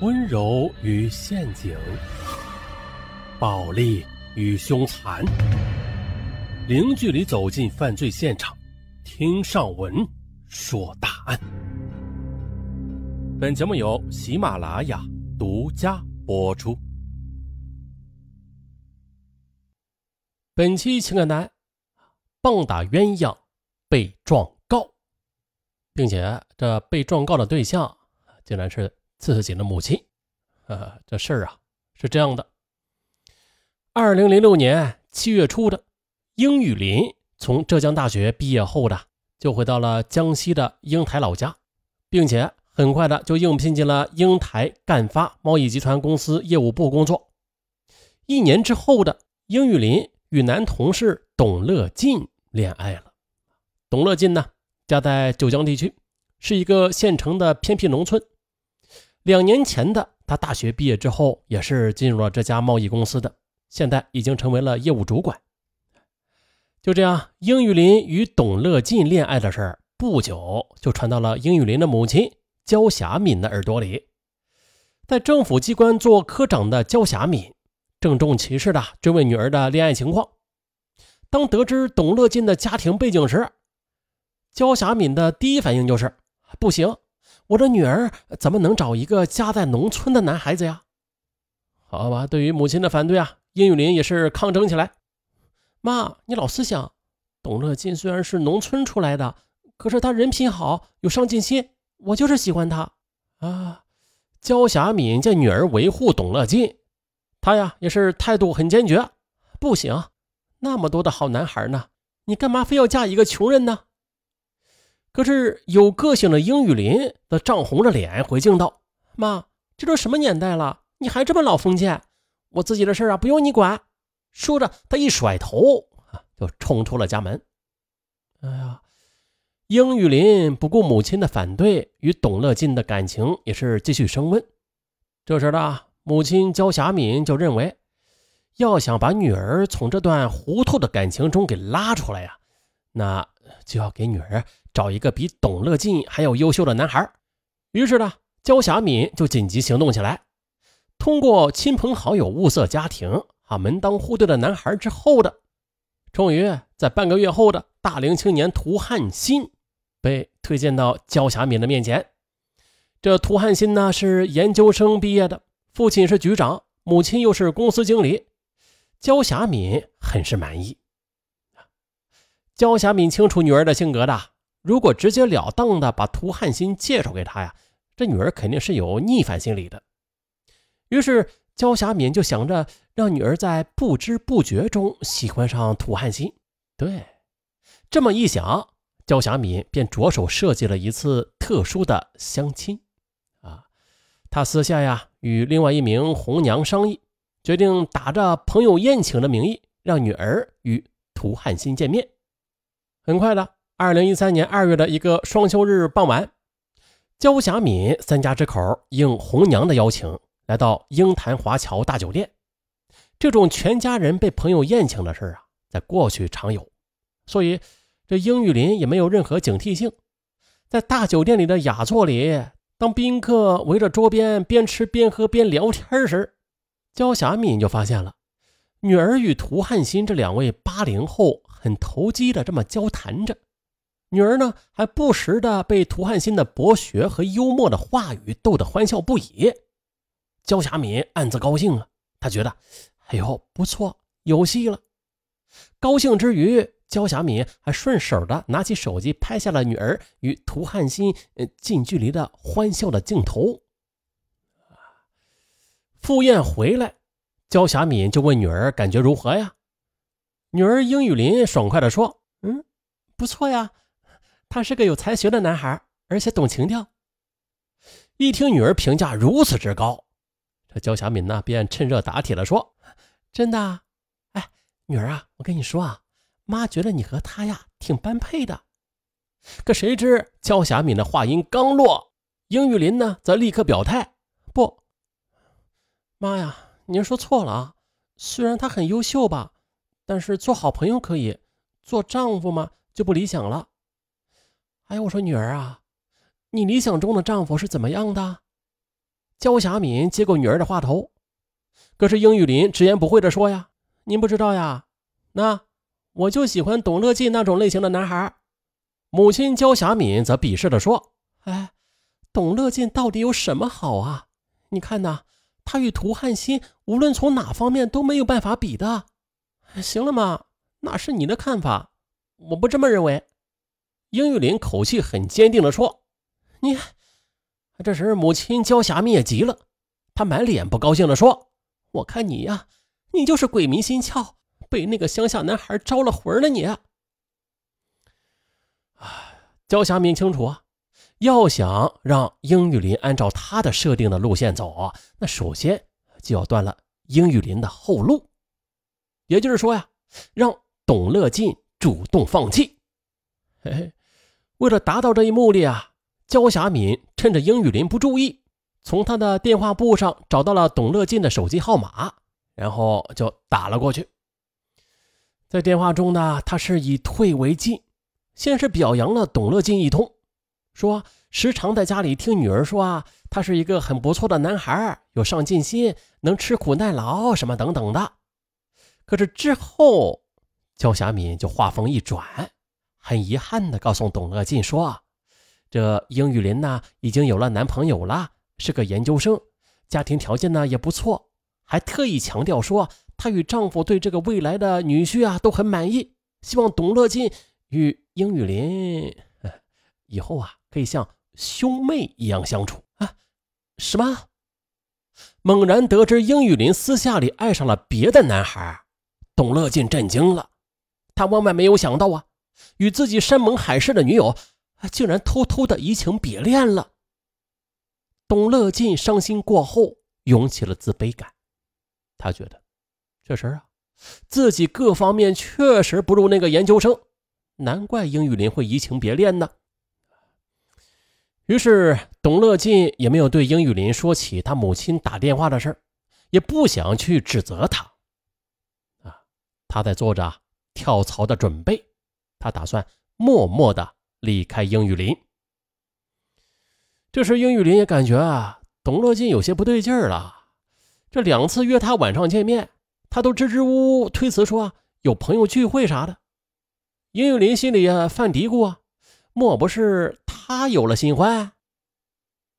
温柔与陷阱，暴力与凶残，零距离走进犯罪现场，听上文说大案。本节目由喜马拉雅独家播出。本期情感单，棒打鸳鸯被状告，并且这被状告的对象竟然是。自己的母亲，呃，这事儿啊是这样的：二零零六年七月初的，英雨林从浙江大学毕业后的，就回到了江西的英台老家，并且很快的就应聘进了英台赣发贸易集团公司业务部工作。一年之后的，英雨林与男同事董乐进恋爱了。董乐进呢，家在九江地区，是一个县城的偏僻农村。两年前的他大学毕业之后，也是进入了这家贸易公司的，现在已经成为了业务主管。就这样，英玉林与董乐进恋爱的事儿，不久就传到了英玉林的母亲焦霞敏的耳朵里。在政府机关做科长的焦霞敏，郑重其事地追问女儿的恋爱情况。当得知董乐进的家庭背景时，焦霞敏的第一反应就是不行。我的女儿怎么能找一个家在农村的男孩子呀？好吧，对于母亲的反对啊，殷雨林也是抗争起来。妈，你老思想，董乐进虽然是农村出来的，可是他人品好，有上进心，我就是喜欢他啊。焦霞敏见女儿维护董乐进，他呀也是态度很坚决。不行，那么多的好男孩呢，你干嘛非要嫁一个穷人呢？可是有个性的英雨林则涨红着脸回敬道：“妈，这都什么年代了，你还这么老封建？我自己的事啊，不用你管。”说着，他一甩头啊，就冲出了家门。哎呀，英雨林不顾母亲的反对，与董乐进的感情也是继续升温。这时的母亲焦霞敏就认为，要想把女儿从这段糊涂的感情中给拉出来呀，那就要给女儿。找一个比董乐进还要优秀的男孩，于是呢，焦霞敏就紧急行动起来，通过亲朋好友物色家庭啊门当户对的男孩之后的，终于在半个月后的大龄青年涂汉新被推荐到焦霞敏的面前。这涂汉新呢是研究生毕业的，父亲是局长，母亲又是公司经理，焦霞敏很是满意。焦霞敏清楚女儿的性格的。如果直截了当的把涂汉新介绍给他呀，这女儿肯定是有逆反心理的。于是焦霞敏就想着让女儿在不知不觉中喜欢上涂汉新。对，这么一想，焦霞敏便着手设计了一次特殊的相亲。啊，他私下呀与另外一名红娘商议，决定打着朋友宴请的名义，让女儿与涂汉新见面。很快的。二零一三年二月的一个双休日傍晚，焦霞敏三家之口应红娘的邀请，来到鹰潭华侨大酒店。这种全家人被朋友宴请的事啊，在过去常有，所以这英玉林也没有任何警惕性。在大酒店里的雅座里，当宾客围着桌边边吃边喝边聊天时，焦霞敏就发现了女儿与涂汉新这两位八零后很投机的这么交谈着。女儿呢，还不时的被涂汉新的博学和幽默的话语逗得欢笑不已。焦霞敏暗自高兴啊，她觉得，哎呦，不错，有戏了。高兴之余，焦霞敏还顺手的拿起手机拍下了女儿与涂汉新近距离的欢笑的镜头。赴宴回来，焦霞敏就问女儿感觉如何呀？女儿英雨林爽快的说：“嗯，不错呀。”他是个有才学的男孩，而且懂情调。一听女儿评价如此之高，这焦霞敏呢便趁热打铁的说：“真的？哎，女儿啊，我跟你说啊，妈觉得你和他呀挺般配的。”可谁知焦霞敏的话音刚落，英玉林呢则立刻表态：“不，妈呀，您说错了啊！虽然他很优秀吧，但是做好朋友可以，做丈夫嘛就不理想了。”哎，我说女儿啊，你理想中的丈夫是怎么样的？焦霞敏接过女儿的话头，可是英玉林直言不讳地说：“呀，您不知道呀，那我就喜欢董乐进那种类型的男孩。”母亲焦霞敏则鄙视地说：“哎，董乐进到底有什么好啊？你看呐，他与涂汉新无论从哪方面都没有办法比的。行了嘛，那是你的看法，我不这么认为。”英玉林口气很坚定地说：“你。”这时，母亲焦霞敏也急了，她满脸不高兴地说：“我看你呀，你就是鬼迷心窍，被那个乡下男孩招了魂了。你。”啊，焦霞明清楚啊，要想让英玉林按照他的设定的路线走啊，那首先就要断了英玉林的后路，也就是说呀，让董乐进主动放弃。嘿嘿，为了达到这一目的啊。焦霞敏趁着英雨林不注意，从他的电话簿上找到了董乐进的手机号码，然后就打了过去。在电话中呢，他是以退为进，先是表扬了董乐进一通，说时常在家里听女儿说啊，他是一个很不错的男孩，有上进心，能吃苦耐劳什么等等的。可是之后，焦霞敏就话锋一转，很遗憾地告诉董乐进说。这英玉林呢，已经有了男朋友了，是个研究生，家庭条件呢也不错，还特意强调说，她与丈夫对这个未来的女婿啊都很满意，希望董乐进与英玉林以后啊可以像兄妹一样相处啊。什么？猛然得知英玉林私下里爱上了别的男孩，董乐进震惊了，他万万没有想到啊，与自己山盟海誓的女友。竟然偷偷的移情别恋了。董乐进伤心过后，涌起了自卑感。他觉得，确实啊，自己各方面确实不如那个研究生，难怪英雨林会移情别恋呢。于是，董乐进也没有对英雨林说起他母亲打电话的事也不想去指责他。啊，他在做着跳槽的准备，他打算默默的。离开英语林，这时英语林也感觉啊，董乐进有些不对劲儿了。这两次约他晚上见面，他都支支吾吾推辞说有朋友聚会啥的。英语林心里啊犯嘀咕啊，莫不是他有了新欢？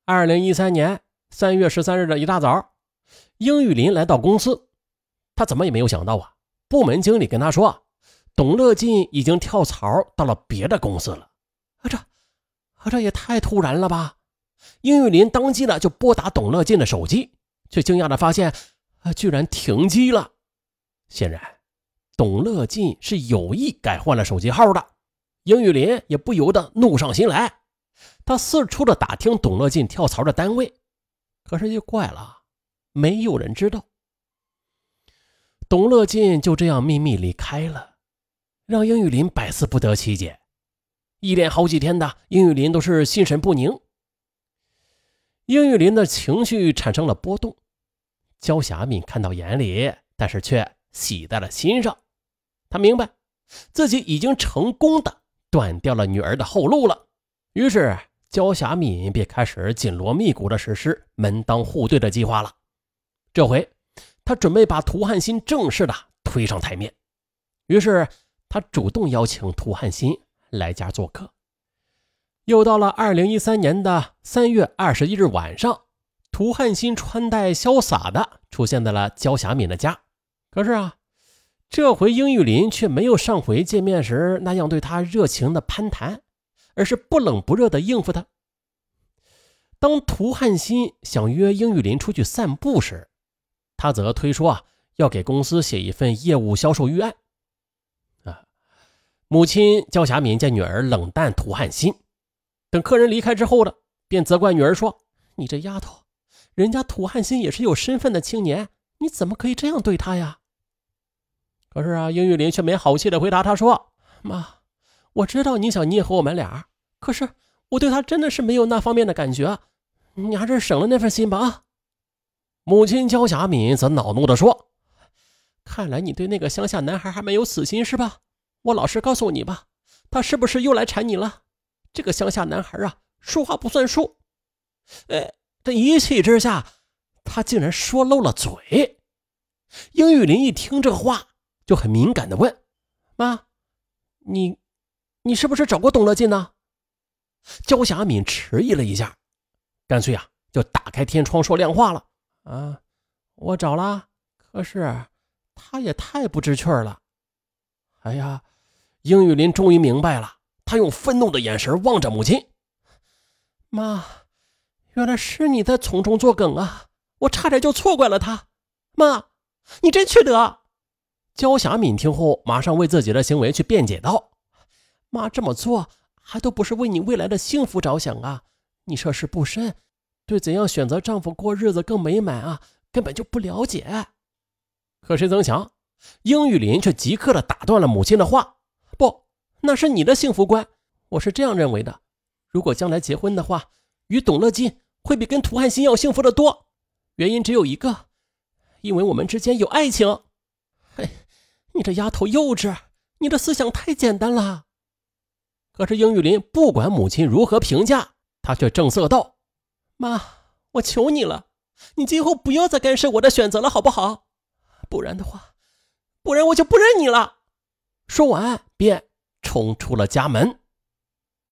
二零一三年三月十三日的一大早，英语林来到公司，他怎么也没有想到啊，部门经理跟他说，董乐进已经跳槽到了别的公司了。啊这，啊这也太突然了吧！英玉林当即呢就拨打董乐进的手机，却惊讶的发现，啊，居然停机了。显然，董乐进是有意改换了手机号的。英玉林也不由得怒上心来，他四处的打听董乐进跳槽的单位，可是就怪了，没有人知道。董乐进就这样秘密离开了，让英玉林百思不得其解。一连好几天的，英玉林都是心神不宁。英玉林的情绪产生了波动，焦霞敏看到眼里，但是却喜在了心上。他明白自己已经成功的断掉了女儿的后路了，于是焦霞敏便开始紧锣密鼓的实施门当户对的计划了。这回，他准备把涂汉新正式的推上台面，于是他主动邀请涂汉新。来家做客。又到了二零一三年的三月二十一日晚上，涂汉新穿戴潇洒的出现在了焦霞敏的家。可是啊，这回英玉林却没有上回见面时那样对他热情的攀谈，而是不冷不热的应付他。当涂汉新想约英玉林出去散步时，他则推说啊要给公司写一份业务销售预案。母亲焦霞敏见女儿冷淡涂汉新，等客人离开之后呢，便责怪女儿说：“你这丫头，人家涂汉新也是有身份的青年，你怎么可以这样对他呀？”可是啊，英玉林却没好气的回答他说：“妈，我知道你想捏合我们俩，可是我对他真的是没有那方面的感觉，你还是省了那份心吧。”啊！母亲焦霞敏则恼怒的说：“看来你对那个乡下男孩还没有死心是吧？”我老实告诉你吧，他是不是又来缠你了？这个乡下男孩啊，说话不算数。哎，这一气之下，他竟然说漏了嘴。英玉林一听这话，就很敏感的问：“妈，你，你是不是找过董乐进呢？”焦霞敏迟疑了一下，干脆啊，就打开天窗说亮话了：“啊，我找了，可是他也太不知趣了。”哎呀，英玉林终于明白了，他用愤怒的眼神望着母亲：“妈，原来是你在从中作梗啊！我差点就错怪了他。妈，你真缺德！”焦霞敏听后，马上为自己的行为去辩解道：“妈这么做。”还都不是为你未来的幸福着想啊！你涉世不深，对怎样选择丈夫过日子更美满啊，根本就不了解。可谁曾想，英玉林却即刻的打断了母亲的话：“不，那是你的幸福观，我是这样认为的。如果将来结婚的话，与董乐金会比跟涂汉新要幸福的多。原因只有一个，因为我们之间有爱情。”嘿，你这丫头幼稚，你的思想太简单了。可是英玉林不管母亲如何评价，他却正色道：“妈，我求你了，你今后不要再干涉我的选择了，好不好？不然的话，不然我就不认你了。”说完便冲出了家门。